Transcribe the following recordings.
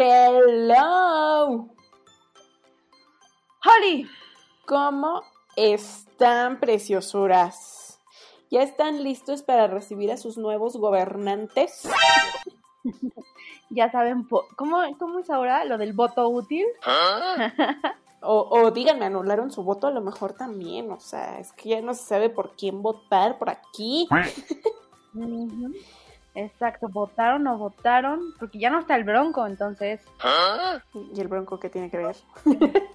Hello. Holly, ¿Cómo están, preciosuras? ¿Ya están listos para recibir a sus nuevos gobernantes? ya saben, ¿cómo, ¿cómo es ahora lo del voto útil? O, o díganme, anularon su voto a lo mejor también. O sea, es que ya no se sabe por quién votar por aquí. Exacto, votaron o votaron, porque ya no está el bronco, entonces. ¿Y el bronco qué tiene que ver?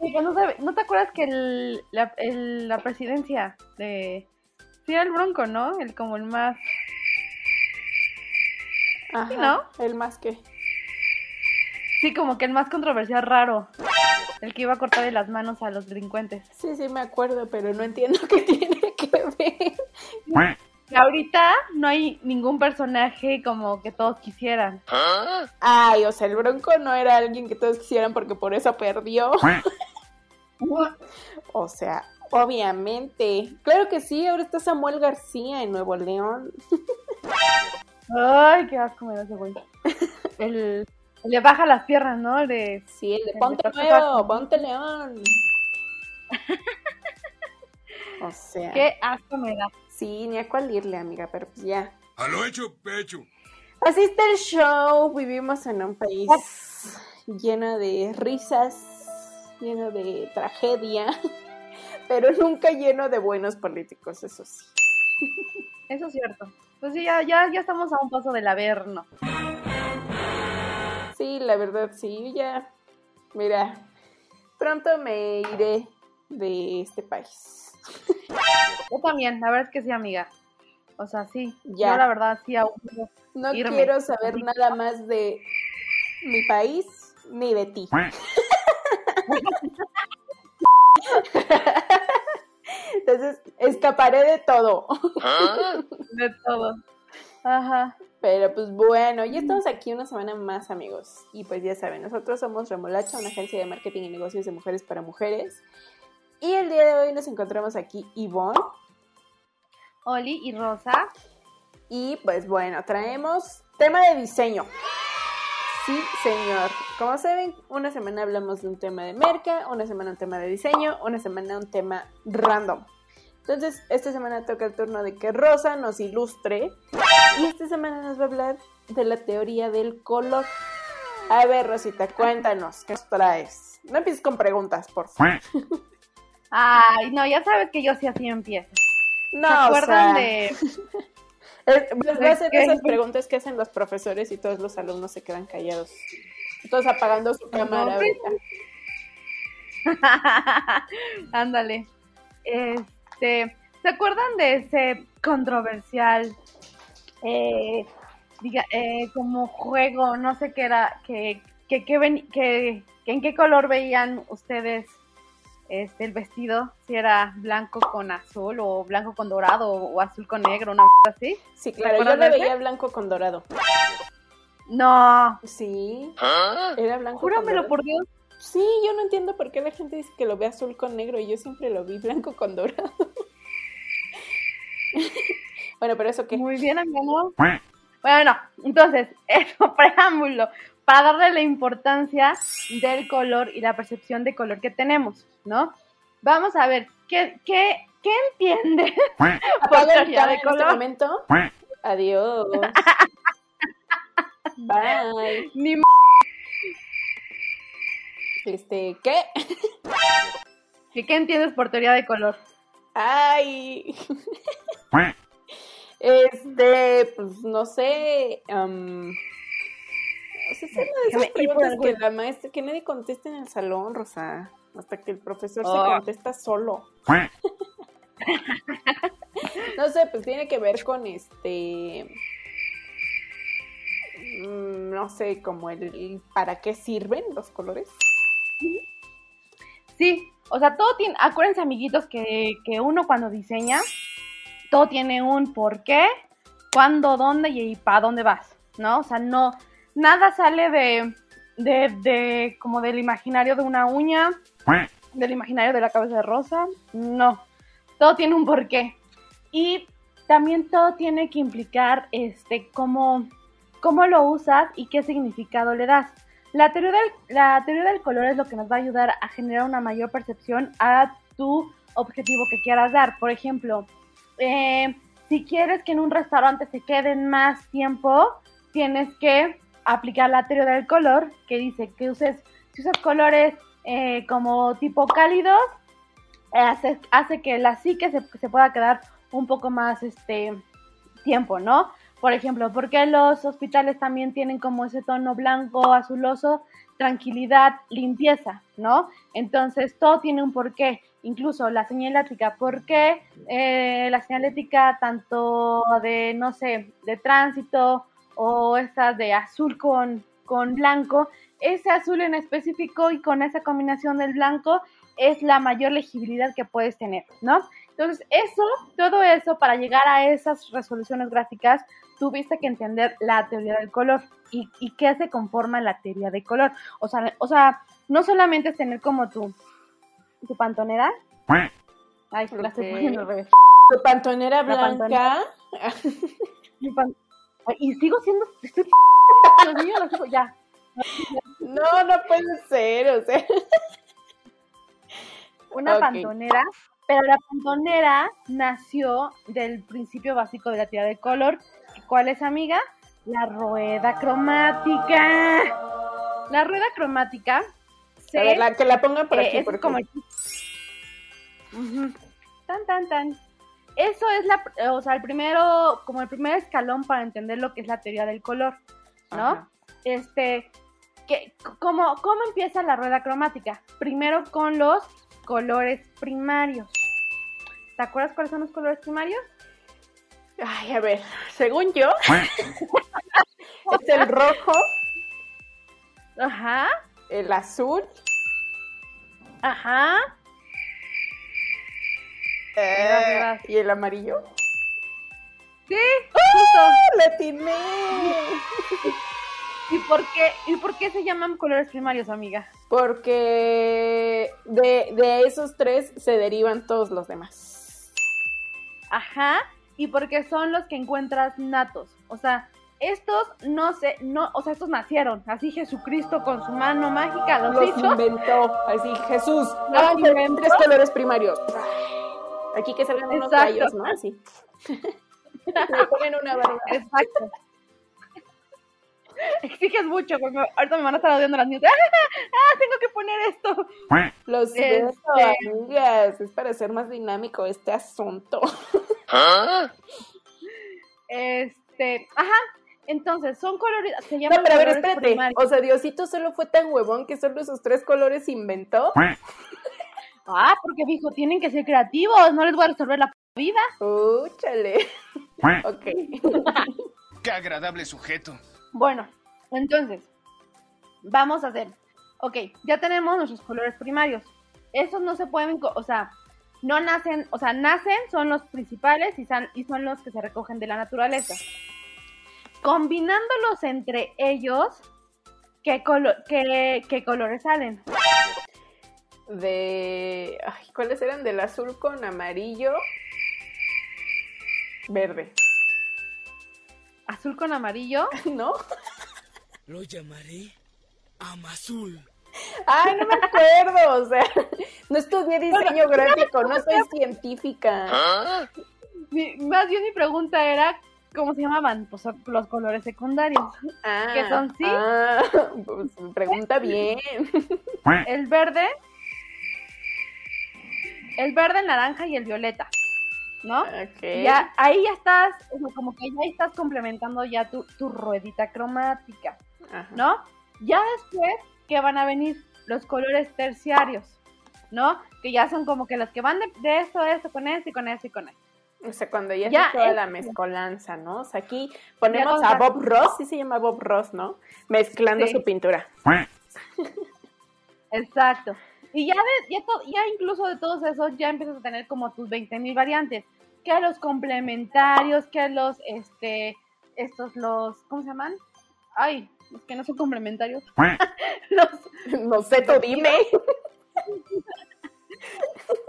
Sí, que ¿No, sabe- ¿no te acuerdas que el- la, el- la presidencia de... Sí, era el bronco, ¿no? El como el más... Ajá, ¿no? El más que. Sí, como que el más controversial raro. El que iba a cortar de las manos a los delincuentes. Sí, sí, me acuerdo, pero no entiendo qué tiene que ver. Ahorita no hay ningún personaje como que todos quisieran. Ay, o sea, el bronco no era alguien que todos quisieran porque por eso perdió. O sea, obviamente. Claro que sí, ahora está Samuel García en Nuevo León. Ay, qué asco me da ese güey. El, el de baja las piernas, ¿no? El de... Sí, el de El Ponte de Nuevo, Paco. Ponte León. O sea, Qué asco me da. Sí, ni a cuál irle, amiga, pero pues ya. A lo hecho, pecho. Así está el show. Vivimos en un país lleno de risas, lleno de tragedia, pero nunca lleno de buenos políticos, eso sí. Eso es cierto. Pues sí, ya, ya, ya estamos a un paso del averno. Sí, la verdad, sí, ya. Mira, pronto me iré de este país. Yo también, la verdad es que sí, amiga. O sea, sí. Ya. Yo la verdad sí aún no- Irme. quiero saber nada más de mi país ni de ti. Entonces, escaparé de todo. de todo. Ajá. Pero pues bueno, ya estamos aquí una semana más, amigos. Y pues ya saben, nosotros somos Remolacha, una agencia de marketing y negocios de mujeres para mujeres. Y el día de hoy nos encontramos aquí Ivonne. Oli y Rosa. Y pues bueno, traemos tema de diseño. Sí, señor. Como saben, una semana hablamos de un tema de merca, una semana un tema de diseño, una semana un tema random. Entonces, esta semana toca el turno de que Rosa nos ilustre y esta semana nos va a hablar de la teoría del color. A ver, Rosita, cuéntanos, ¿qué nos traes? No empieces con preguntas, por favor. Ay, no, ya sabes que yo sí así empiezo. No, ¿Se o acuerdan sea, de...? Es- va va a ¿Qué? esas preguntas que hacen los profesores y todos los alumnos se quedan callados. Todos apagando su cámara ahorita. Ándale. Este, ¿se acuerdan de ese controversial, eh, diga, eh, como juego, no sé qué era, que, que, que, ven- que- que en qué color veían ustedes este, el vestido? Si era blanco con azul o blanco con dorado o, azul con negro, una cosa así. Sí, claro, yo ¿Recuerdan lo ese? veía blanco con dorado. No, Sí, era blanco con júramelo dorado. por Dios. Sí, yo no entiendo por qué la gente dice que lo ve azul con negro y yo siempre lo vi blanco con dorado. bueno, pero eso que Muy bien, amigo. Bueno, entonces, eso, preámbulo, para darle la importancia del color y la percepción de color que tenemos, ¿no? Vamos a ver, ¿qué, qué, qué entiende por apaga el teoría de en este color? momento. Adiós. Bye. Ni m- Este, ¿qué? ¿Qué, ¿Qué entiendes por teoría de color? Ay. Este, pues no sé. Es una de esas por preguntas que la maestra, que nadie contesta en el salón, Rosa. Hasta que el profesor se Oh. contesta solo. No sé, pues tiene que ver con este. mm, No sé, como el, el para qué sirven los colores. Sí, o sea, todo tiene, acuérdense amiguitos que, que uno cuando diseña, todo tiene un por qué, cuándo, dónde y para dónde vas, ¿no? O sea, no, nada sale de, de, de, como del imaginario de una uña, del imaginario de la cabeza de rosa, no, todo tiene un porqué. Y también todo tiene que implicar, este, cómo, cómo lo usas y qué significado le das. La teoría, del, la teoría del color es lo que nos va a ayudar a generar una mayor percepción a tu objetivo que quieras dar. Por ejemplo, eh, si quieres que en un restaurante se queden más tiempo, tienes que aplicar la teoría del color, que dice que uses, si usas colores eh, como tipo cálidos, hace, hace que la psique se, se pueda quedar un poco más este tiempo, ¿no? Por ejemplo, porque los hospitales también tienen como ese tono blanco, azuloso, tranquilidad, limpieza, ¿no? Entonces todo tiene un porqué, incluso la señalética, ¿por qué eh, la señalética tanto de, no sé, de tránsito o estas de azul con, con blanco? Ese azul en específico y con esa combinación del blanco es la mayor legibilidad que puedes tener, ¿no? Entonces, eso, todo eso, para llegar a esas resoluciones gráficas, tuviste que entender la teoría del color y, y qué se conforma la teoría del color. O sea, o sea, no solamente es tener como tu, tu pantonera. Ay, la estoy poniendo al revés. Tu pantonera La blanca. pantonera. Pan- y sigo siendo. Estoy... Dios mío, lo sigo- ya. No, no puede ser, o sea. una pantonera, pero la pantonera nació del principio básico de la teoría de color. ¿Cuál es, amiga? La rueda cromática. La rueda cromática se, A ver, la, que la pongan por eh, aquí. es porque- como el- Ujú. Tan, tan, tan. Eso es la, o sea, el primero, como el primer escalón para entender lo que es la teoría del color, ¿no? Ajá. este, que, ¿cómo, ¿cómo empieza la rueda cromática? Primero con los colores primarios. ¿Te acuerdas cuáles son los colores primarios? Ay, a ver, según yo, es el rojo, Ajá, el azul, ajá. Eh, y el amarillo. Sí, justo. ¡La atiné! ¿Y por qué, y por qué se llaman colores primarios, amiga? Porque de, de esos tres se derivan todos los demás. Ajá, y porque son los que encuentras natos. O sea, estos no sé, no, o sea, estos nacieron. Así Jesucristo con su mano mágica los, Los hizo. inventó. Así, Jesús, Los hagan tres- inventó. tres colores primariros. Aquí que salgan unos Exacto. rayos, ¿no? Así. Le ponen una barba. Exacto. Exiges mucho, porque ahorita me van a estar odiando las niñas. ¡Ah, tengo que poner esto! Lo Este- siento, amigas. Es para hacer más dinámico este asunto. Este, ajá. Entonces, son colores, se llaman No, pero a ver, espérate. primarios. O sea, Diosito solo fue tan huevón que solo esos tres colores inventó. Ah, porque dijo, tienen que ser creativos, no les voy a resolver la p- vida. Úchale. ok. Qué agradable sujeto. Bueno, entonces, vamos a hacer. Ok, ya tenemos nuestros colores primarios. Esos no se pueden, co- o sea, no nacen, o sea, nacen, son los principales y son, y son los que se recogen de la naturaleza. Combinándolos entre ellos, ¿qué, colo- qué- qué colores salen? De. Ay, ¿Cuáles eran? Del azul con amarillo. Verde. Azul con amarillo. ¿No? Lo llamaré Amazul. Ay, no me acuerdo. O sea, no estudié diseño gráfico, no soy científica. Mi- más bien mi pregunta era, ¿cómo se llamaban? Pues los colores secundarios. Ah, ¿Que son sí? Ah, pues, pregunta bien. El verde, el verde, el naranja y el violeta, ¿no? Ya, ahí ya estás, como que ya estás complementando ya tu, tu ruedita cromática, Ajá. ¿no? Ya después, ¿qué van a venir? Los colores terciarios, ¿no? Que ya son como que los que van de, de esto, esto, con esto y con esto y con esto. O sea, cuando ya, Ya, es toda es- la mezcolanza, ¿no? O sea, aquí ponemos a Bob Ross, sí se llama Bob Ross, ¿no? Mezclando Sí. su pintura. Exacto. Y ya, de, ya, to- ya incluso de todos esos ya empiezas a tener como tus 20.000 variantes. Que los complementarios, que los, este, estos, los, ¿cómo se llaman? Ay, los que no son complementarios. los, No sé, tú dime.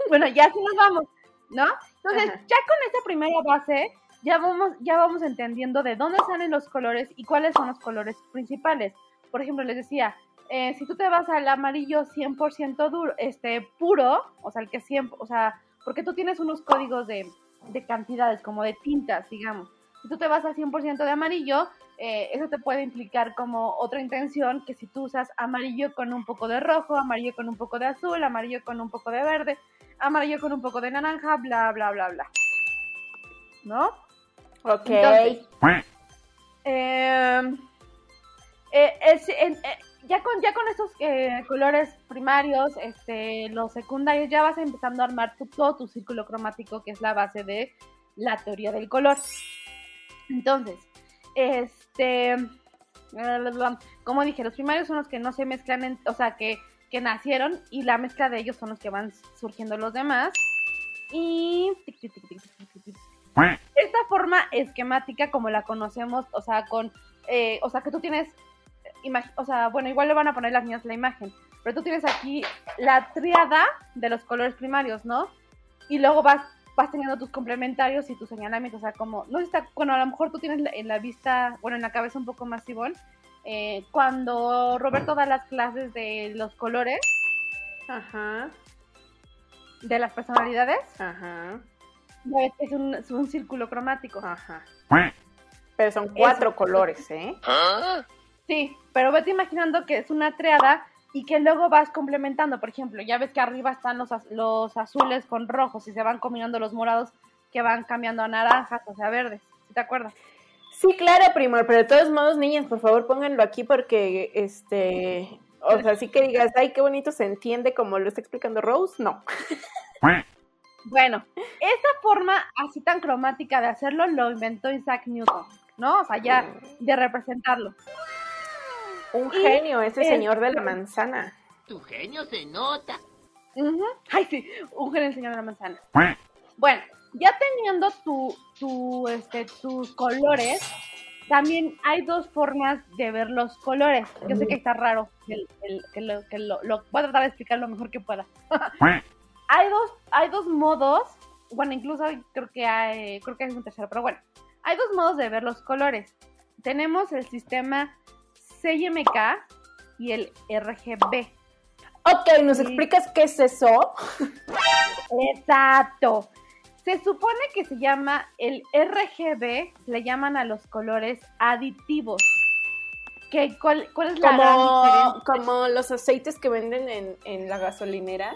bueno, ya sí nos vamos, ¿no? Entonces, Ajá. ya con esa primera base, ya vamos, ya vamos entendiendo de dónde salen los colores y cuáles son los colores principales. Por ejemplo, les decía, eh, si tú te vas al amarillo 100% duro, este, puro, o sea, el que siempre, o sea, porque tú tienes unos códigos de, de cantidades, como de tintas, digamos. Si tú te vas al 100% de amarillo, eh, eso te puede implicar como otra intención que si tú usas amarillo con un poco de rojo, amarillo con un poco de azul, amarillo con un poco de verde, amarillo con un poco de naranja, bla, bla, bla, bla. ¿No? Ok. Entonces, eh, eh, es- eh, ya con ya con estos eh, colores primarios, este, los secundarios, ya vas empezando a armar tu- todo tu círculo cromático, que es la base de la teoría del color. Entonces, este, como dije, los primarios son los que no se mezclan, en- o sea, que, que nacieron y la mezcla de ellos son los que van surgiendo los demás. Y esta forma esquemática como la conocemos, o sea, con, eh, o sea, que tú tienes, o sea, bueno, igual le van a poner las niñas la imagen, pero tú tienes aquí la triada de los colores primarios, ¿no? Y luego vas vas teniendo tus complementarios y tus señalamientos, o sea, como, no sé, si está, bueno, a lo mejor tú tienes la- en la vista, bueno, en la cabeza un poco más Ivonne, eh, cuando Roberto da las clases de los colores, Ajá, de las personalidades, ajá, es un, es un círculo cromático. ajá. Pero son cuatro colores, ¿eh? Sí, pero vete imaginando que es una triada y que luego vas complementando. Por ejemplo, ya ves que arriba están los, az- los azules con rojos y se van combinando los morados que van cambiando a naranjas, o sea, verdes. ¿Sí te acuerdas? Sí, claro, primor, pero de todos modos, niñas, por favor, pónganlo aquí porque, este, o sea, sí que digas, ay, qué bonito se entiende como lo está explicando Rose, no. Bueno, esta forma así tan cromática de hacerlo lo inventó Isaac Newton, ¿no? O sea, ya de representarlo. Un Y, genio, ese señor de la manzana. Tu genio se nota. Ay, sí, un genio el señor de la manzana. Bueno, ya teniendo tu, tu, este, tus colores, también hay dos formas de ver los colores. Yo sé que está raro, el- el- que, lo, que lo, lo- voy a tratar de explicar lo mejor que pueda. hay dos, hay dos modos, bueno, incluso creo que hay, creo que hay un tercero, pero bueno, hay dos modos de ver los colores. Tenemos el sistema CMK y el RGB. Ok, ¿nos Sí. explicas qué es eso? Exacto. Se supone que se llama el RGB, le llaman a los colores aditivos. ¿Qué, cuál, ¿Cuál es la gran Como, diferencia? como los aceites que venden en, en la gasolinera,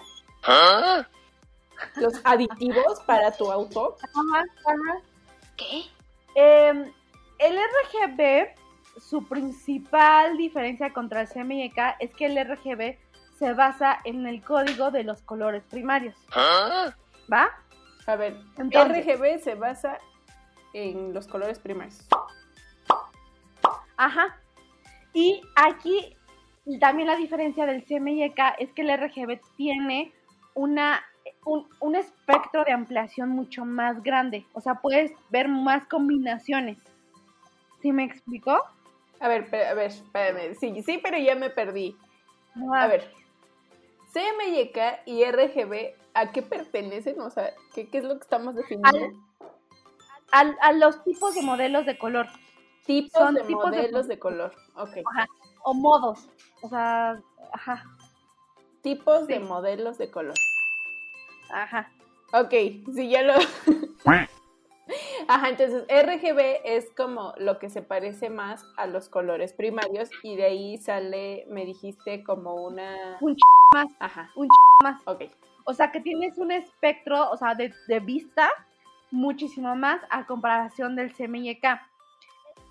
los aditivos para tu auto. ¿Qué? Eh, el RGB, su principal diferencia contra el CMYK es que el RGB se basa en el código de los colores primarios. ¿Va? A ver, Entonces- RGB se basa en los colores primarios. Ajá. Y aquí también la diferencia del CMYK es que el RGB tiene una, un, un espectro de ampliación mucho más grande. O sea, puedes ver más combinaciones. ¿Sí me explicó? A ver, a ver, espérame. Sí, sí, pero ya me perdí. Ajá. A ver, CMYK y RGB, ¿a qué pertenecen? O sea, ¿qué, qué es lo que estamos definiendo? Al- a los tipos de modelos de color tipos son de tipos modelos de, color. Ok. o modos. O sea, ajá, Tipos de modelos de color. ajá. Ok, sí, ya lo. Ajá, entonces RGB es como lo que se parece más a los colores primarios y de ahí sale, me dijiste, como una... Un más, Ajá, un más. ok. O sea, que tienes un espectro, o sea, de, de vista muchísimo más a comparación del CMYK.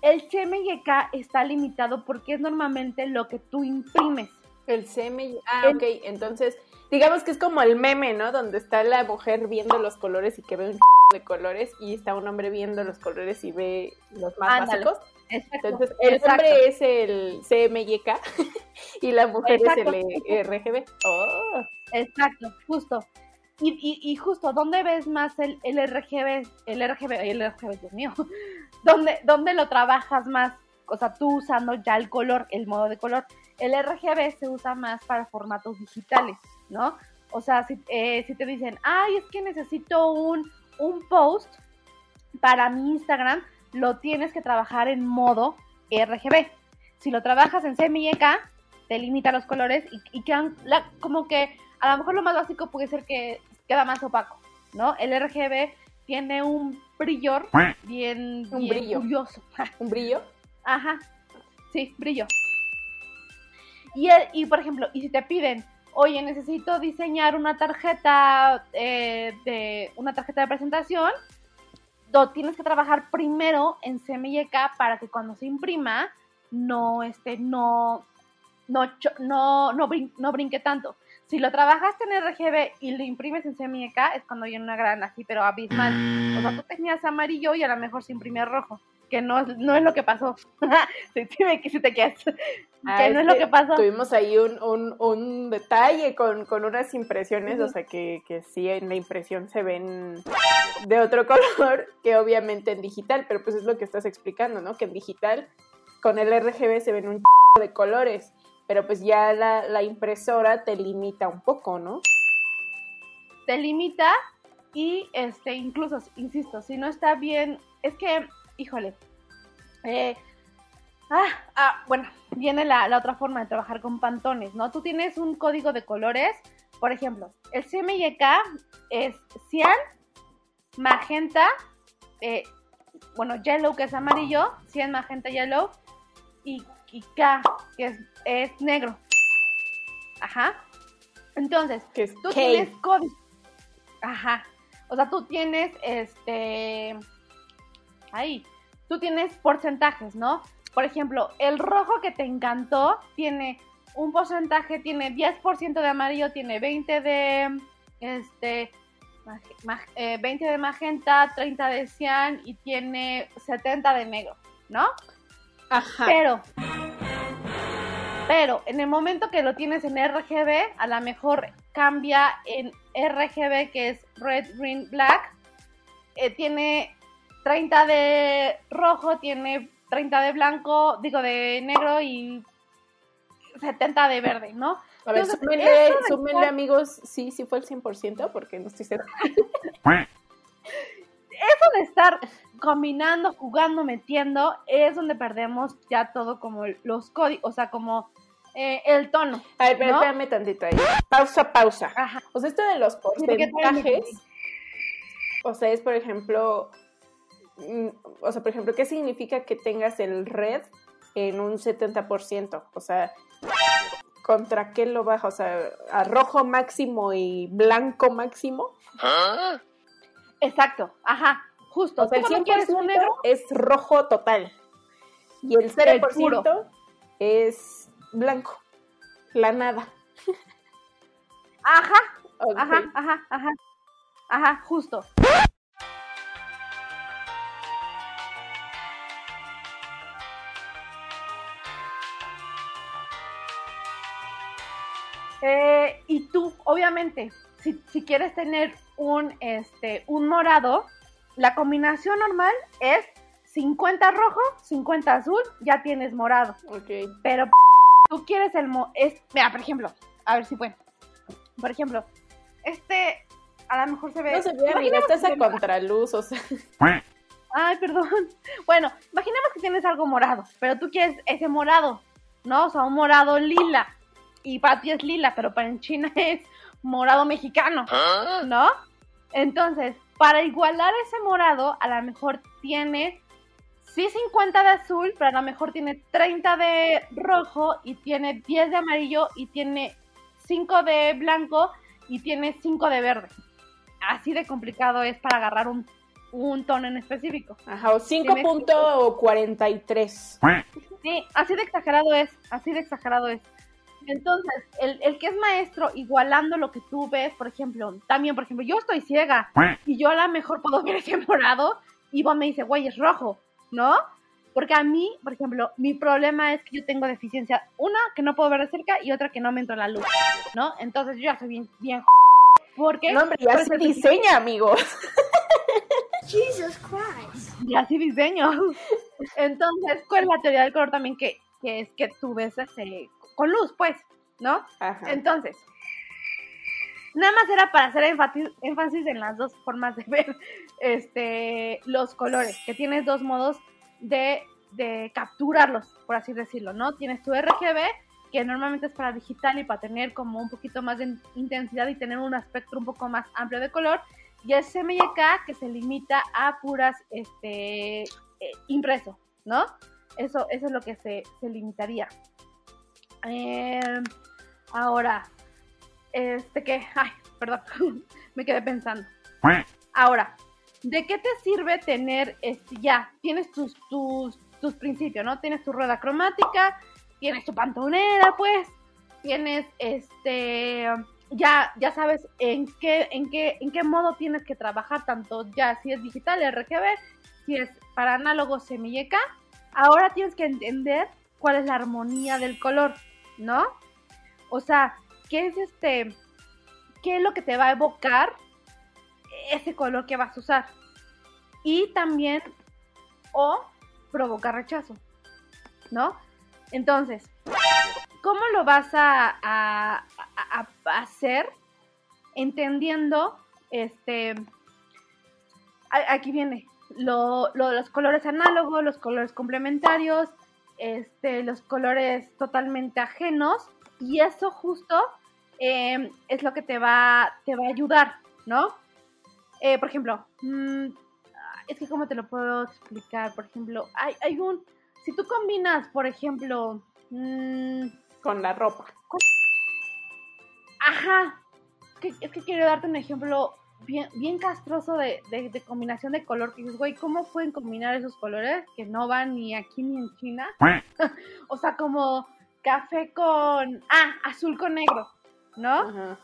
El CMYK está limitado porque es normalmente lo que tú imprimes. El CMY... Ah, El- ok, entonces, digamos que es como el meme, ¿no? Donde está la mujer viendo los colores y que ve un de colores y está un hombre viendo los colores y ve los más Ándale. básicos. Exacto. Entonces, el exacto. hombre es el CMYK y la mujer Exacto. es el RGB. Oh, Exacto, justo. Y, y, y justo, ¿dónde ves más el, el RGB? El RGB, el RGB, Dios mío. ¿Dónde, ¿Dónde lo trabajas más? O sea, tú usando ya el color, el modo de color. El RGB se usa más para formatos digitales, ¿no? O sea, si, eh, si te dicen, ay, es que necesito un, un post para mi Instagram lo tienes que trabajar en modo RGB. Si lo trabajas en CMYK, te limita los colores y, y quedan la- como que a lo mejor lo más básico puede ser que queda más opaco, ¿no? El RGB tiene un brillo bien, Un bien brillo. curioso. ¿Un brillo? Ajá, sí, brillo. Y, el- y por ejemplo, y si te piden, oye, necesito diseñar una tarjeta eh, de una tarjeta de presentación, lo tienes que trabajar primero en CMYK para que cuando se imprima no este no no cho- no no, brin- no brinque tanto. Si lo trabajaste en RGB y lo imprimes en CMYK es cuando viene una gran así, pero abismal. O sea, tú tenías amarillo y a lo mejor se imprimía rojo, que no, es- no es lo que pasó. si, si me si te quedas. Ah, que no es lo que pasó. Tuvimos ahí un, un, un detalle con, con unas impresiones, o sea que, que sí en la impresión se ven de otro color que obviamente en digital, pero pues es lo que estás explicando, ¿no? Que en digital con el RGB se ven un ch- de colores, pero pues ya la, la impresora te limita un poco, ¿no? te limita y este incluso insisto si no está bien es que híjole eh, ah, ah, bueno viene la, la otra forma de trabajar con pantones no tú tienes un código de colores por ejemplo el CMYK es cian magenta eh, bueno yellow que es amarillo cian magenta yellow y, y K que es, es negro ajá entonces Que es tú K. tienes código. Ajá. O sea, tú tienes este. Ahí. Tú tienes porcentajes, ¿no? Por ejemplo, el rojo que te encantó tiene un porcentaje, tiene 10% de amarillo, tiene 20 de. Este. eh, 20 de magenta, 30 de cian y tiene 70 de negro, ¿no? Ajá. Pero, pero en el momento que lo tienes en RGB, a lo mejor cambia en RGB, que es Red, Green, Black. Eh, tiene 30 de rojo, tiene 30 de blanco, digo de negro y 70 de verde, ¿no? A ver, Entonces, súmenle, súmenle, amigos, sí, sí fue el 100%, porque no estoy segura. Eso de estar combinando, jugando, metiendo, es donde perdemos ya todo como los códigos, o sea, como eh, el tono. A ver, pero ¿No? espérame tantito ahí. Pausa, pausa. Ajá. O sea, esto de los porcentajes, o sea, es por ejemplo, o sea, por ejemplo, ¿qué significa que tengas el red en un 70%? O sea, ¿contra qué lo baja? O sea, a rojo máximo y blanco máximo. Exacto, ajá, justo. O sea, el Tú cuando quieres 100% un negro, es rojo total. Y el 0% puro. es blanco. La nada. ajá, ajá, ajá, ajá, ajá, justo. Y tú, obviamente, si, si quieres tener un, este, un morado, la combinación normal es 50 rojo, 50 azul, ya tienes morado. Ok. Pero tú quieres el mo es mira, por ejemplo, a ver si pueden. Por ejemplo, este a lo mejor se ve No se ve, imaginemos estás a contraluz, o sea. Ay, perdón. Bueno, imaginemos que tienes algo morado, pero tú quieres ese morado, ¿no? O sea, un morado lila. Y para ti es lila, pero para en China es morado mexicano, ¿no? Entonces, para igualar ese morado, a lo mejor tiene sí 50 de azul, pero a lo mejor tiene 30 de rojo y tiene 10 de amarillo y tiene 5 de blanco y tiene 5 de verde. Así de complicado es para agarrar un, un tono en específico. Ajá, o 5.43. Sí, así de exagerado es, así de exagerado es. Entonces, el, el que es maestro igualando lo que tú ves, por ejemplo, también, por ejemplo, yo estoy ciega y yo a lo mejor puedo ver ese morado y vos me dice, güey, es rojo, ¿no? Porque a mí, por ejemplo, mi problema es que yo tengo deficiencia, una que no puedo ver de cerca y otra que no me entra la luz, ¿no? Entonces yo ya soy bien, bien porque No, hombre, ya por se diseña, amigos. Jesus Christ. y así diseño. Entonces, ¿cuál es la teoría del color también? Que, que es que tú ves ese, con luz, pues, ¿no? Ajá. Entonces, Nada más era para hacer énfasis, en las dos formas de ver este, los colores, que tienes dos modos de, de capturarlos, por así decirlo, ¿no? Tienes tu RGB, que normalmente es para digital y para tener como un poquito más de intensidad y tener un aspecto un poco más amplio de color, y el CMYK que se limita a puras este, eh, impreso, ¿no? Eso, eso es lo que se, se limitaría. Eh, ahora, este que, ay, perdón, me quedé pensando. Ahora, ¿de qué te sirve tener, este, ya, tienes tus, tus, tus principios, ¿no? Tienes tu rueda cromática, tienes tu pantonera, pues, tienes, este, ya, ya sabes en qué, en qué, en qué modo tienes que trabajar, tanto ya si es digital, RGB, si es para análogo semilleca, ahora tienes que entender cuál es la armonía del color, ¿no? O sea, ¿qué es este? ¿Qué es lo que te va a evocar ese color que vas a usar? Y también, o provocar rechazo, ¿no? Entonces, ¿cómo lo vas a, hacer? Entendiendo, este, aquí viene, lo, lo, los colores análogos, los colores complementarios, este, los colores totalmente ajenos y eso justo eh, es lo que te va, te va a ayudar, ¿no? Eh, por ejemplo, mmm, es que cómo te lo puedo explicar, por ejemplo, hay, hay un, si tú combinas, por ejemplo, mmm, con la ropa. Con... Ajá, es que, es que quiero darte un ejemplo bien, bien castroso de, de, de, combinación de color. Que dices, güey, ¿cómo pueden combinar esos colores que no van ni aquí ni en China? o sea, como café con. Ah, azul con negro, ¿no? Ajá.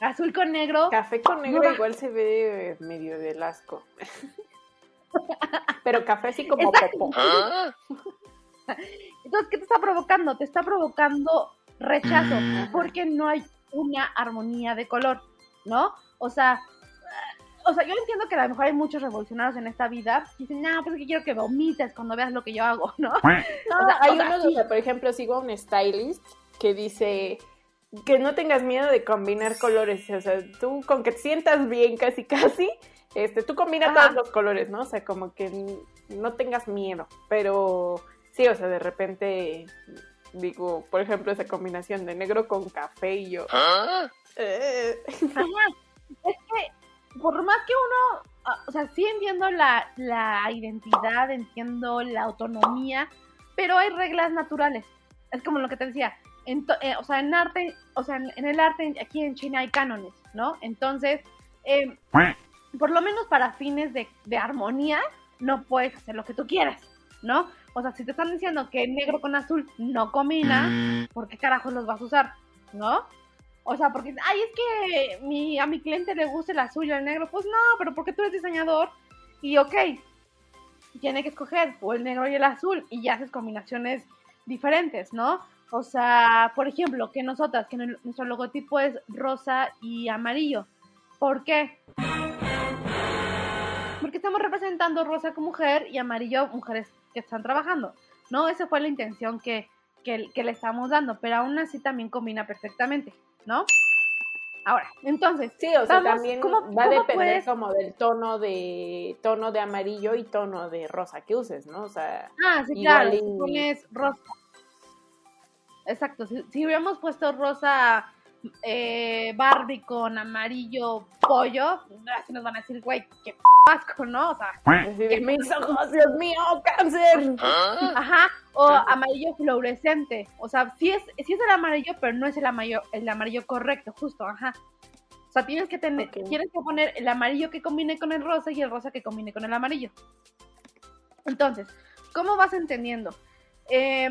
Azul con negro. Café con negro no igual se ve medio del asco. Pero café así como popo. Entonces, ¿qué te está provocando? Te está provocando rechazo, porque no hay una armonía de color, ¿no? O sea, o sea, yo entiendo que a lo mejor hay muchos revolucionarios en esta vida que dicen, no, pues es que quiero que vomites cuando veas lo que yo hago, ¿no? no o sea, hay o sea, uno donde, por ejemplo, sigo a un stylist que dice que no tengas miedo de combinar colores, o sea, tú con que te sientas bien casi casi, este, tú combina todos los colores, ¿no? O sea, como que no tengas miedo, pero sí, o sea, de repente digo, por ejemplo, esa combinación de negro con café y yo... ¿Ah? Eh. Es que por más que uno, o sea, sí entiendo la, la identidad, entiendo la autonomía, pero hay reglas naturales. Es como lo que te decía, en eh, o sea, en arte, o sea, en, en, el arte aquí en China hay cánones, ¿no? Entonces, eh, por lo menos para fines de, de, armonía, no puedes hacer lo que tú quieras, ¿no? O sea, si te están diciendo que negro con azul no combina, ¿por qué carajos los vas a usar? ¿No? O sea, porque, ay, es que mi, a mi cliente le gusta el azul y el negro. Pues no, pero porque tú eres diseñador y ok, tiene que escoger o el negro y el azul y ya haces combinaciones diferentes, ¿no? O sea, por ejemplo, que nosotras, que nuestro logotipo es rosa y amarillo. ¿Por qué? Porque estamos representando rosa como mujer y amarillo mujeres que están trabajando, ¿no? Esa fue la intención que, que, que le estamos dando, pero aún así también combina perfectamente. ¿No? Ahora, entonces. Sí, o sea, vamos, también ¿cómo, va a depender puedes... como del tono de tono de amarillo y tono de rosa que uses, ¿no? O sea. Ah, sí, claro. Y... Si pones rosa. Exacto. Si, si hubiéramos puesto rosa eh, Barbie con amarillo pollo, así nos van a decir, güey, qué asco, ¿no? O sea, que mis ojos, Dios mío, cáncer. Ajá, o amarillo fluorescente. O sea, sí es, sí es el amarillo, pero no es el amarillo, el amarillo correcto, justo, ajá. O sea, tienes que tener, okay. tienes que poner el amarillo que combine con el rosa y el rosa que combine con el amarillo. Entonces, ¿cómo vas entendiendo? Eh,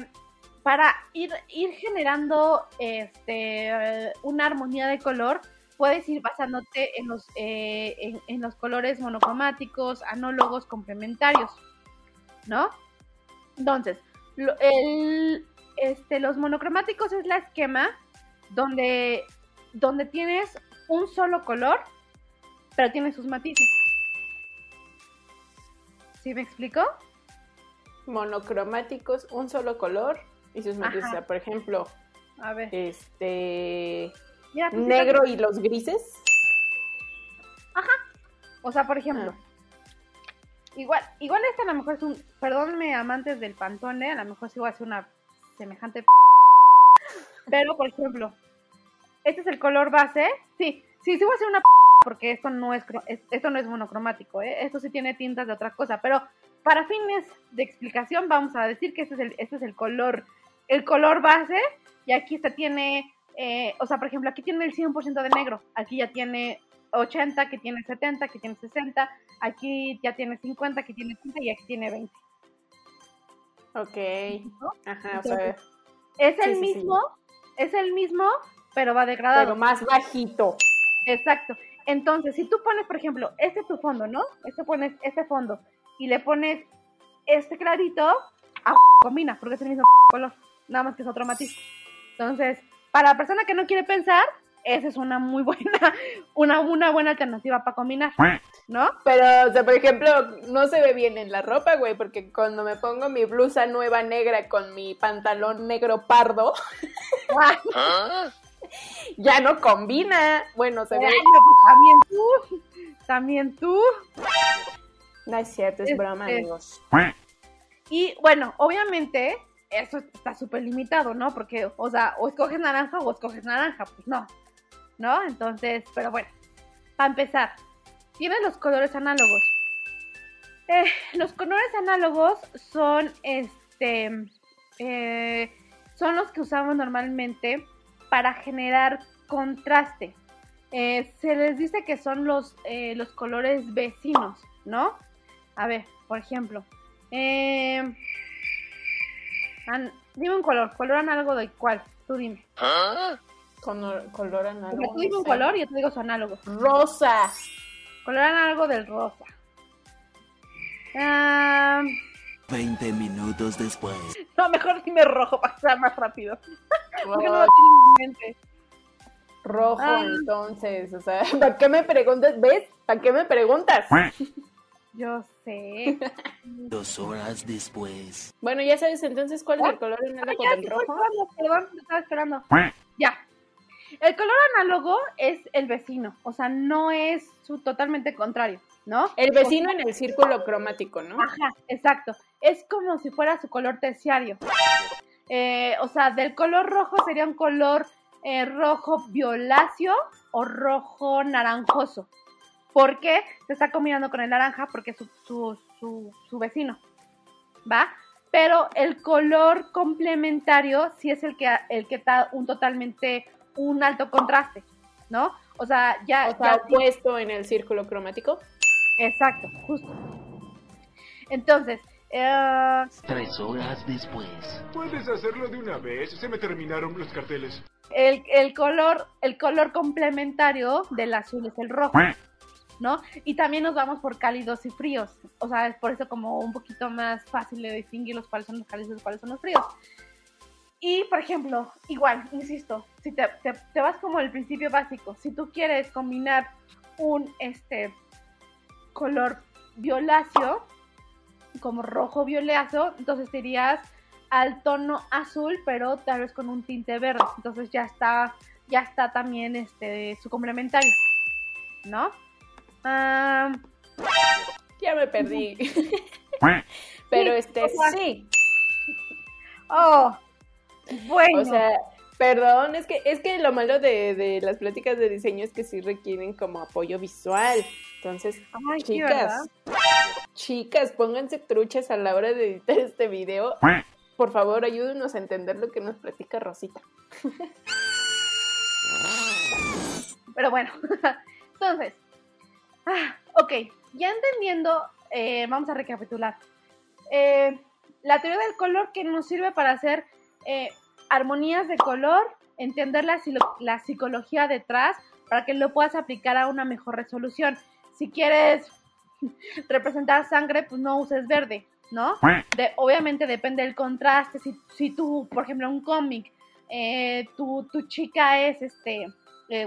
para ir, ir generando este, una armonía de color, puedes ir basándote en los, eh, en, los colores monocromáticos, análogos, complementarios, ¿no? Entonces, este, los monocromáticos es la esquema donde, donde tienes un solo color, pero tiene sus matices. ¿Sí me explico? Monocromáticos, un solo color y sus matices. O sea, por ejemplo, a ver. Este. Mira, pues, Negro y los grises. O sea, por ejemplo, igual, igual este a lo mejor es un, perdónenme amantes del pantone, a lo mejor sí voy a hacer una semejante pero por ejemplo, este es el color base, sí, sí, sí voy a hacer una porque esto no es- esto no es monocromático, ¿eh? esto sí tiene tintas de otra cosa, pero para fines de explicación vamos a decir que este es el, este es el color, el color base, y aquí este tiene, eh, o sea, por ejemplo, aquí tiene el 100% de negro, aquí ya tiene 80, aquí tiene 70, aquí tiene 60, aquí ya tiene 50, aquí tiene 30 y aquí tiene 20. Ok. ¿no? Ajá, o sea, Es el sí, sí. mismo, es el mismo, pero va degradado. pero más bajito. Exacto. Entonces, si tú pones, por ejemplo, este es tu fondo, ¿no? Este pones este fondo y le pones este clarito, a combina, porque es el mismo color, nada más que es otro matiz. Entonces, para la persona que no quiere pensar, esa es una muy buena, una, una buena alternativa para combinar, ¿no? Pero, o sea, por ejemplo, no se ve bien en la ropa, güey, porque cuando me pongo mi blusa nueva negra con mi pantalón negro pardo, ya no combina. Bueno, se ve. Bueno, pues también tú, también tú. No es cierto, es Este- broma, amigos. Y bueno, obviamente, eso está súper limitado, ¿no? Porque, o sea, o escoges naranja o escoges naranja, pues no. ¿No? Entonces, pero bueno, para empezar, tienes los colores análogos. Eh, los colores análogos son, este, eh, son los que usamos normalmente para generar contraste. Eh, se les dice que son los, eh, los colores vecinos, ¿no? A ver, por ejemplo, eh, an- dime un color, color análogo de cuál, tú dime. Con color análogo. tú dime un color y yo te digo su análogo. Rosa. Color análogo del rosa. Ah, 20 minutos después. no, mejor dime rojo para que sea más rápido. Porque no lo Ro- tengo en mi mente. rojo, Ah. entonces. O sea, ¿para qué me preguntas? ¿Ves? ¿Para qué me preguntas? Yo sé. Dos horas después. Bueno, ya sabes entonces cuál es el color Ay, análogo ya, del rojo. perdón, te estaba esperando. Ya. El color análogo es el vecino, o sea, no es su totalmente contrario, ¿no? El vecino en el círculo cromático, ¿no? Ajá, exacto. Es como si fuera su color terciario. Eh, o sea, del color rojo sería un color eh, rojo violáceo o rojo naranjoso. ¿Por qué? Se está combinando con el naranja porque es su, su, su, su vecino. ¿Va? Pero el color complementario sí es el que, el que da un totalmente, un alto contraste, ¿no? O sea, ya... O sea, ya- opuesto en el círculo cromático. Exacto, justo. Entonces, eh, Tres horas después. Puedes hacerlo de una vez. Se me terminaron los carteles. el, el color, el color complementario del azul es el rojo, ¿no? Y también nos vamos por cálidos y fríos. O sea, es por eso como un poquito más fácil de distinguir los cuáles son los cálidos y cuáles son los fríos. Y, por ejemplo, igual, insisto, si te, te- vas como el principio básico, si tú quieres combinar un este color violáceo, como rojo violáceo, entonces irías al tono azul, pero tal vez con un tinte verde. Entonces ya está, ya está también este su complementario, ¿no? Ah, Ya me perdí. Pero este, sí. oh, bueno. O sea, perdón, es que, es que lo malo de, de las pláticas de diseño es que sí requieren como apoyo visual. Entonces, chicas, chicas, pónganse truchas a la hora de editar este video. Por favor, ayúdenos a entender lo que nos platica Rosita. Pero bueno, entonces, ah, ok, ya entendiendo, eh, vamos a recapitular. Eh, la teoría del color que nos sirve para hacer eh, armonías de color, entender la, la psicología detrás para que lo puedas aplicar a una mejor resolución. Si quieres representar sangre, pues no uses verde, ¿no? Obviamente depende del contraste. Si, si tú, por ejemplo, un cómic, tu, tu chica es este,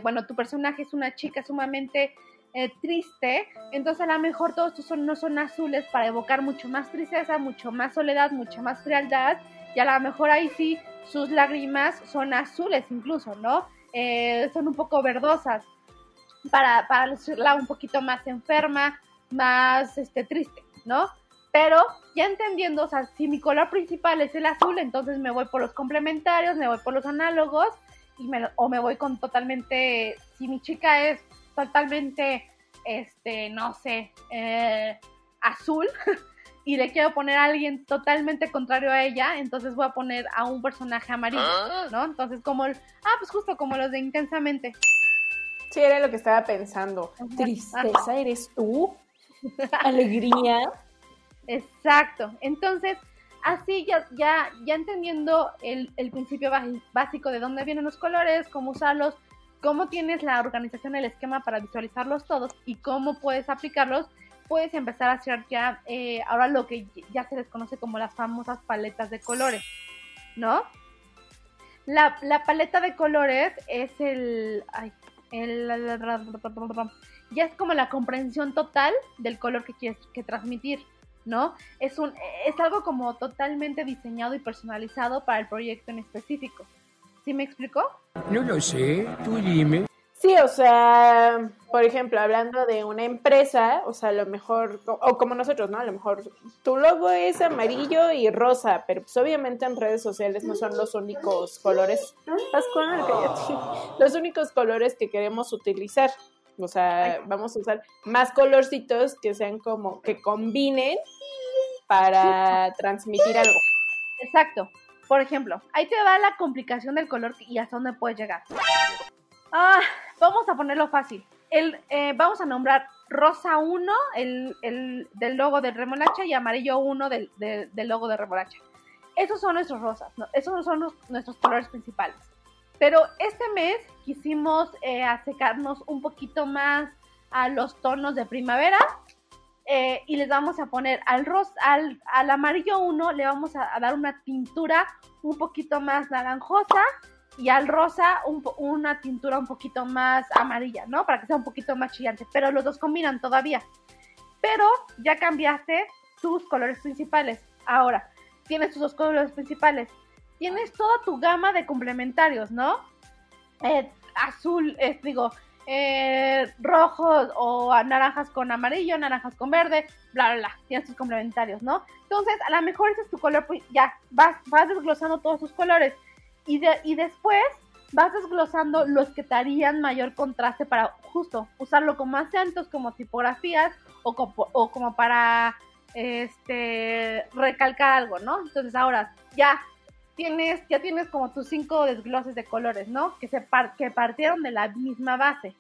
bueno, tu personaje es una chica sumamente eh, triste, entonces a lo mejor todos tus tonos son azules para evocar mucho más tristeza, mucho más soledad, mucha más frialdad, y a lo mejor ahí sí sus lágrimas son azules incluso, ¿no? eh, son un poco verdosas para, para lucirla un poquito más enferma, más este, triste, ¿no? Pero ya entendiendo, o sea, si mi color principal es el azul, entonces me voy por los complementarios, me voy por los análogos, y me, o me voy con totalmente, si mi chica es totalmente, este, no sé, eh, azul, y le quiero poner a alguien totalmente contrario a ella, entonces voy a poner a un personaje amarillo, ¿no? Entonces como, el, ah, pues justo como los de Intensamente. Sí, era lo que estaba pensando. Ajá. Tristeza, ¿eres tú? Alegría. Exacto. Entonces, así ya, ya, ya entendiendo el, el principio básico de dónde vienen los colores, cómo usarlos, cómo tienes la organización, el esquema para visualizarlos todos y cómo puedes aplicarlos, puedes empezar a hacer ya eh, ahora lo que ya se les conoce como las famosas paletas de colores, ¿no? La, la paleta de colores es el, ay, el... Ya es como la comprensión total del color que quieres que transmitir. ¿no? Es, un, es algo como totalmente diseñado y personalizado para el proyecto en específico. ¿Sí me explicó? No lo sé, tú dime. Sí, o sea, por ejemplo, hablando de una empresa, o sea, a lo mejor, o como nosotros, ¿no? A lo mejor tu logo es amarillo y rosa, pero pues obviamente en redes sociales no son los únicos colores, Pascual, cállate. los únicos colores que queremos utilizar. O sea, vamos a usar más colorcitos que sean como, que combinen para transmitir algo. Exacto. Por ejemplo, ahí te va la complicación del color y hasta dónde puedes llegar. Ah, vamos a ponerlo fácil. El, eh, vamos a nombrar rosa 1 el, el, del logo de remolacha y amarillo 1 del, del, del logo de remolacha. Esos son nuestros rosas, ¿no? esos son los- nuestros colores principales. Pero este mes quisimos eh, acercarnos un poquito más a los tonos de primavera eh, y les vamos a poner al, ros al, al amarillo 1 le vamos a, dar una tintura un poquito más naranjosa y al rosa un una tintura un poquito más amarilla, ¿no? Para que sea un poquito más chillante, pero los dos combinan todavía. Pero ya cambiaste tus colores principales. Ahora, tienes tus dos colores principales. Tienes toda tu gama de complementarios, ¿no? Eh, azul, eh, digo, eh, rojos o naranjas con amarillo, naranjas con verde, bla, bla, bla. Tienes tus complementarios, ¿no? Entonces, a lo mejor ese es tu color, pues, ya, vas, vas desglosando todos tus colores. Y, de, y después vas desglosando los que te harían mayor contraste para justo usarlo como acentos, como tipografías o como, o como para este recalcar algo, ¿no? Entonces ahora ya tienes, ya tienes como tus cinco desgloses de colores, ¿no? Que se par- que partieron de la misma base.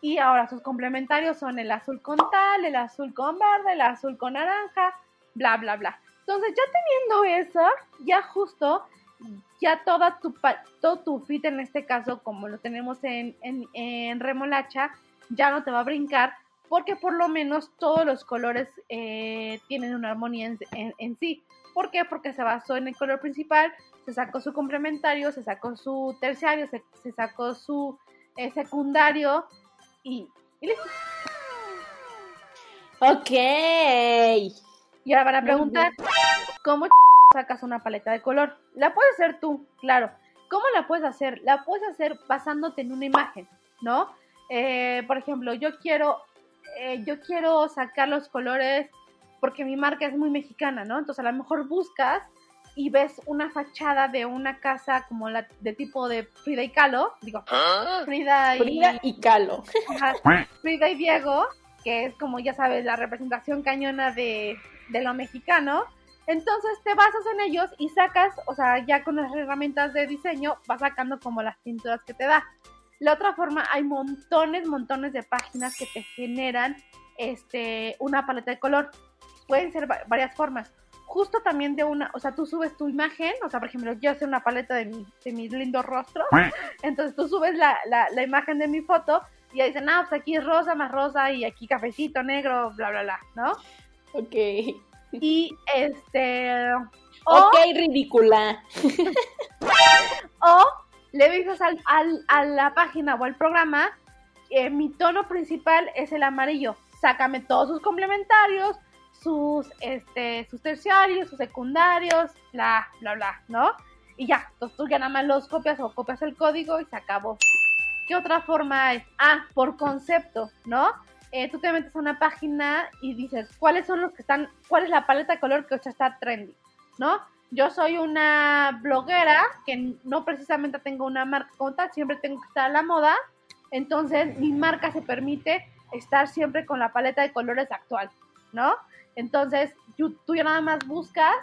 Y ahora sus complementarios son el azul con tal, el azul con verde, el azul con naranja, bla, bla, bla. Entonces, ya teniendo eso, ya justo, ya toda tu, todo tu fit en este caso, como lo tenemos en, en, en remolacha, ya no te va a brincar, porque por lo menos todos los colores eh, tienen una armonía en, en- en sí. ¿Por qué? Porque se basó en el color principal, se sacó su complementario, se sacó su terciario, se, se sacó su eh, secundario y, y listo. Ok. Y ahora van a preguntar, ¿cómo sacas una paleta de color? La puedes hacer tú, claro. ¿Cómo la puedes hacer? La puedes hacer basándote en una imagen, ¿no? Eh, por ejemplo, yo quiero, eh, yo quiero sacar los colores porque mi marca es muy mexicana, ¿no? Entonces a lo mejor buscas y ves una fachada de una casa como la de tipo de Frida y Kahlo, digo, Frida y, Frida y Frida y Diego, que es como ya sabes, la representación cañona de, de lo mexicano. Entonces te basas en ellos y sacas, o sea, ya con las herramientas de diseño, vas sacando como las pinturas que te da. La otra forma, hay montones, montones de páginas que te generan este, una paleta de color. Pueden ser va- varias formas. Justo también de una, o sea, tú subes tu imagen, o sea, por ejemplo, yo hice una paleta de mi, de mi lindo rostro, entonces tú subes la, la, la imagen de mi foto y ahí dicen, ah, pues aquí es rosa más rosa y aquí cafecito negro, bla, bla, bla, ¿no? Ok. Y este. O, Ok, ridícula. o le dices al, al- a la página o al programa, eh, mi tono principal es el amarillo. Sácame todos sus complementarios, sus, este, sus terciarios, sus secundarios, bla, bla, bla, ¿no? Y ya, entonces tú ya nada más los copias o copias el código y se acabó. ¿qué otra forma hay? Ah, por concepto, ¿no? Eh, tú te metes a una página y dices, ¿cuáles son los que están, cuál es la paleta de color que está trendy, ¿no? Yo soy una bloguera que no precisamente tengo una marca como tal, siempre tengo que estar a la moda, entonces mi marca se permite estar siempre con la paleta de colores actual, ¿no? Entonces tú, tú ya nada más buscas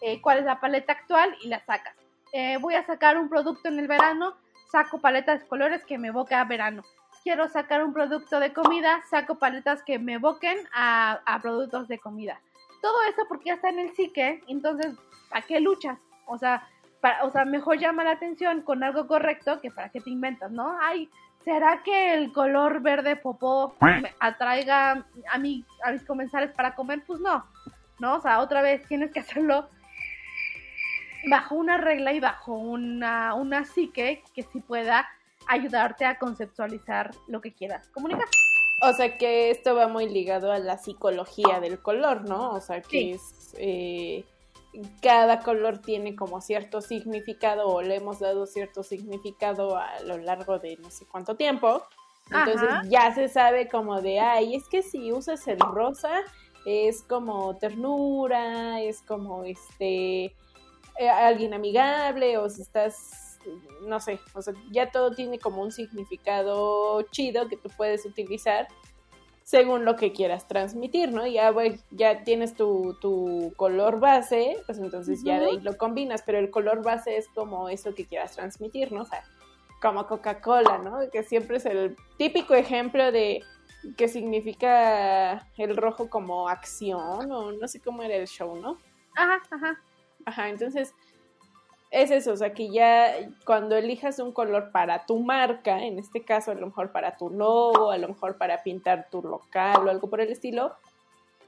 eh, cuál es la paleta actual y la sacas. Eh, voy a sacar un producto en el verano, saco paletas de colores que me evoque a verano. Quiero sacar un producto de comida, saco paletas que me evoquen a, a productos de comida. Todo eso porque ya está en el psique, entonces, ¿para qué luchas? O sea, para, o sea, mejor llama la atención con algo correcto que para qué te inventas, ¿no? Ay, ¿será que el color verde popó me atraiga a, mi, a mis comensales para comer? Pues no, ¿no? O sea, otra vez tienes que hacerlo bajo una regla y bajo una, una psique que sí pueda ayudarte a conceptualizar lo que quieras comunicar. O sea que esto va muy ligado a la psicología del color, ¿no? O sea que Sí. es eh, cada color tiene como cierto significado o le hemos dado cierto significado a lo largo de no sé cuánto tiempo. Entonces Ajá. ya se sabe como de, ay, es que si usas el rosa es como ternura, es como este eh, alguien amigable o si estás no sé, o sea, ya todo tiene como un significado chido que tú puedes utilizar según lo que quieras transmitir, ¿no? Ya, güey, ya tienes tu, tu color base, pues entonces ya de ahí lo combinas, pero el color base es como eso que quieras transmitir, ¿no? O sea, como Coca-Cola, ¿no? Que siempre es el típico ejemplo de que significa el rojo como acción o no sé cómo era el show, ¿no? Ajá, ajá. Ajá, entonces es eso, o sea que ya cuando elijas un color para tu marca, en este caso a lo mejor para tu logo, a lo mejor para pintar tu local o algo por el estilo,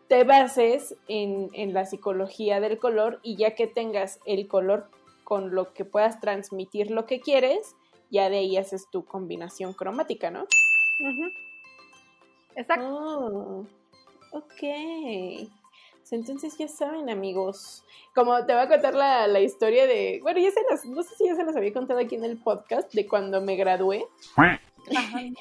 te bases en, en la psicología del color y ya que tengas el color con lo que puedas transmitir lo que quieres, ya de ahí haces tu combinación cromática, ¿no? Exacto. Oh, ok. Entonces ya saben, amigos. Como te voy a contar la, la historia de. Bueno, ya se las. No sé si ya se las había contado aquí en el podcast de cuando me gradué.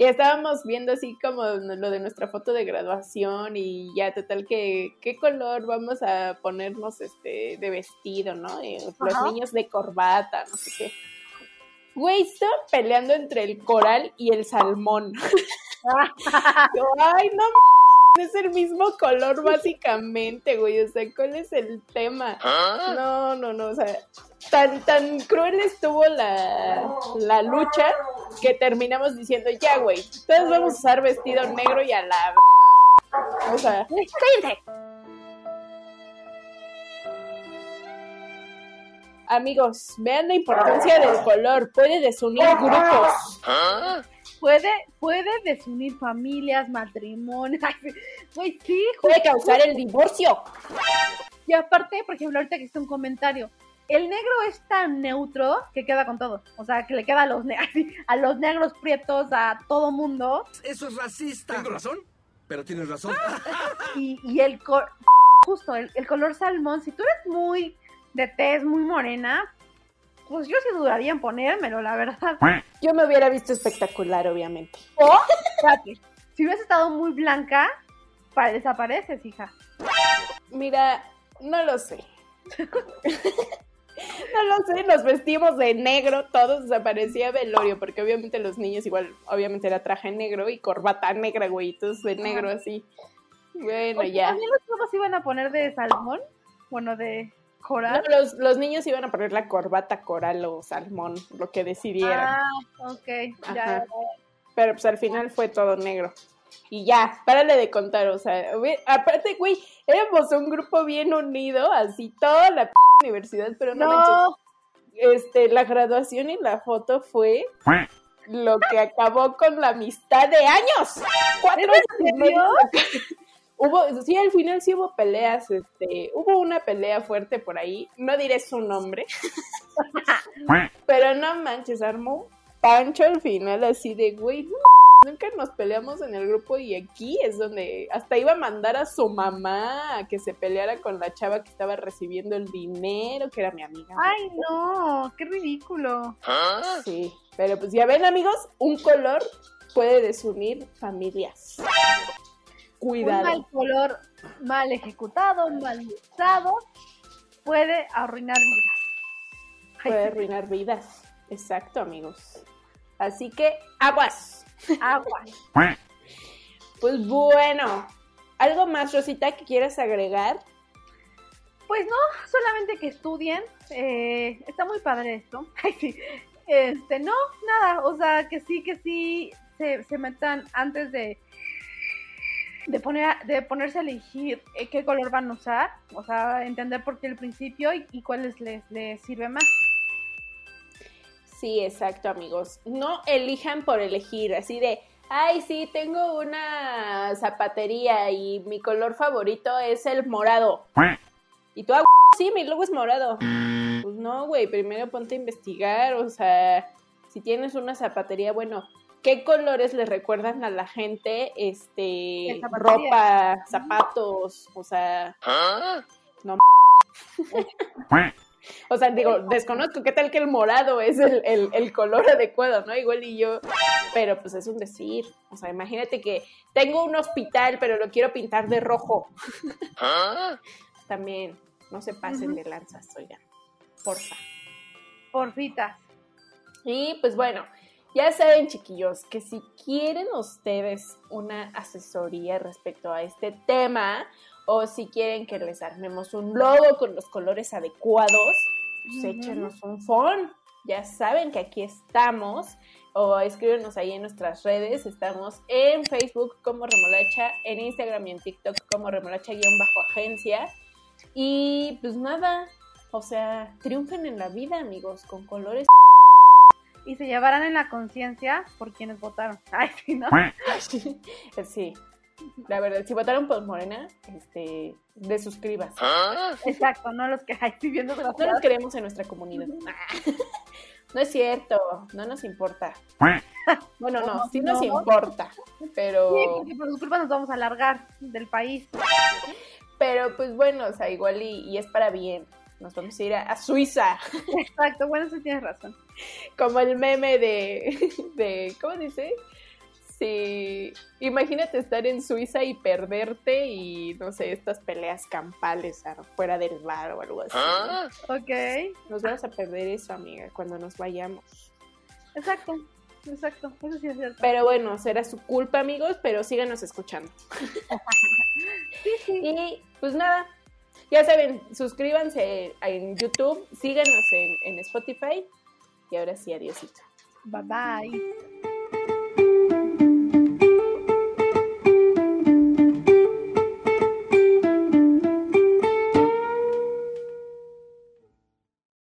Y estábamos viendo así como lo de nuestra foto de graduación y ya total que qué color vamos a ponernos este de vestido, ¿no? Y los Ajá. niños de corbata, no sé qué. Güey, estaban peleando entre el coral y el salmón. Yo, ay, no es el mismo color básicamente, güey. O sea, ¿cuál es el tema? No, no, no, o sea, tan, tan cruel estuvo la, la lucha que terminamos diciendo, ya, güey, todos vamos a usar vestido negro y a la... v-". O sea, amigos, vean la importancia del color, puede desunir grupos. Puede, puede desunir familias, matrimonios. Güey, sí, Puede causar el divorcio. Y aparte, por ejemplo, ahorita que está un comentario, el negro es tan neutro que queda con todo. O sea, que le queda a los, ne- a los negros prietos, a todo mundo. Eso es racista. ¿Tengo razón? Pero tienes razón. Y, y el justo, el, el color salmón, si tú eres muy de tez, muy morena, pues yo sí dudaría en ponérmelo, la verdad. Yo me hubiera visto espectacular, obviamente. O, espérate, si hubieras estado muy blanca, pa- desapareces, hija. Mira, no lo sé. No lo sé, nos vestimos de negro, todos desaparecía velorio, porque obviamente los niños igual, obviamente era traje negro y corbata negra, güey, todos de negro así. Bueno, ya. ¿También los chavos iban a poner de salmón? Bueno, de No, coral. los, los niños iban a poner la corbata coral o salmón, lo que decidieran. Ah, ok, ya. Ajá. Pero pues al final fue todo negro. Y ya, párale de contar, o sea, güey, aparte, güey, éramos un grupo bien unido, así toda la p universidad, pero no, No, este, la graduación y la foto fue lo que acabó con la amistad de años. Cuatro años. Hubo, sí, al final sí hubo peleas, este, hubo una pelea fuerte por ahí, no diré su nombre, pero no manches, armó un pancho al final así de, güey, no nunca nos peleamos en el grupo y aquí es donde hasta iba a mandar a su mamá a que se peleara con la chava que estaba recibiendo el dinero, que era mi amiga. Ay, no, qué ridículo. Sí, pero pues ya ven amigos, un color puede desunir familias. Un Cuidado. mal color mal ejecutado, mal usado, puede arruinar vidas. Puede arruinar vidas. Exacto, amigos. Así que, aguas. agua. Pues bueno, ¿algo más, Rosita, que quieras agregar? Pues no, solamente que estudien. eh, está muy padre esto. Este, no, nada. O sea, que sí, que sí se, se metan antes de de poner de ponerse a elegir eh, qué color van a usar. O sea, entender por qué el principio y, y cuáles les, les sirve más. Sí, exacto, amigos. No elijan por elegir, así de, ay, sí, tengo una zapatería y mi color favorito es el morado. Y tú, ah, sí, mi logo es morado. Pues no, güey, primero ponte a investigar, o sea, si tienes una zapatería, bueno, ¿qué colores le recuerdan a la gente? Este, ropa, zapatos, o sea, no. O sea, digo, desconozco qué tal que el morado es el, el- el color adecuado, ¿no? Igual y yo, pero pues es un decir. O sea, imagínate que tengo un hospital, pero lo quiero pintar de rojo. También, no se pasen de lanzas, oigan. Porfa. Porfitas. Y pues bueno, ya saben, chiquillos, que si quieren ustedes una asesoría respecto a este tema, o si quieren que les armemos un logo con los colores adecuados, pues échenos un phone. Ya saben que aquí estamos, o escríbenos ahí en nuestras redes. Estamos en Facebook como Remolacha, en Instagram y en TikTok como Remolacha-agencia. Y pues nada, o sea, triunfen en la vida, amigos, con colores Y se llevarán en la conciencia por quienes votaron. Ay, sí, ¿no? Sí, la verdad, si votaron por Morena, este, desuscríbase. Exacto, no los que ay, estoy viendo No los queremos en nuestra comunidad. No es cierto, no nos importa. Bueno, no, ¿Cómo sí nos no? importa, pero, Sí, porque por sus culpas nos vamos a largar del país. pero pues bueno, o sea, igual y, y es para bien. Nos vamos a ir a, a Suiza, Exacto, bueno, sí tienes razón. como el meme de, de, ¿cómo dice? Sí, imagínate estar en Suiza y perderte y, no sé, estas peleas campales afuera del bar o algo así. Ok, Nos vamos a perder eso, amiga, cuando nos vayamos. exacto, exacto, eso sí es cierto. Pero bueno, será su culpa, amigos, pero síganos escuchando. Sí, sí. Y pues nada, ya saben, suscríbanse en YouTube, síganos en, en Spotify. Y ahora sí, adiósito. Bye bye.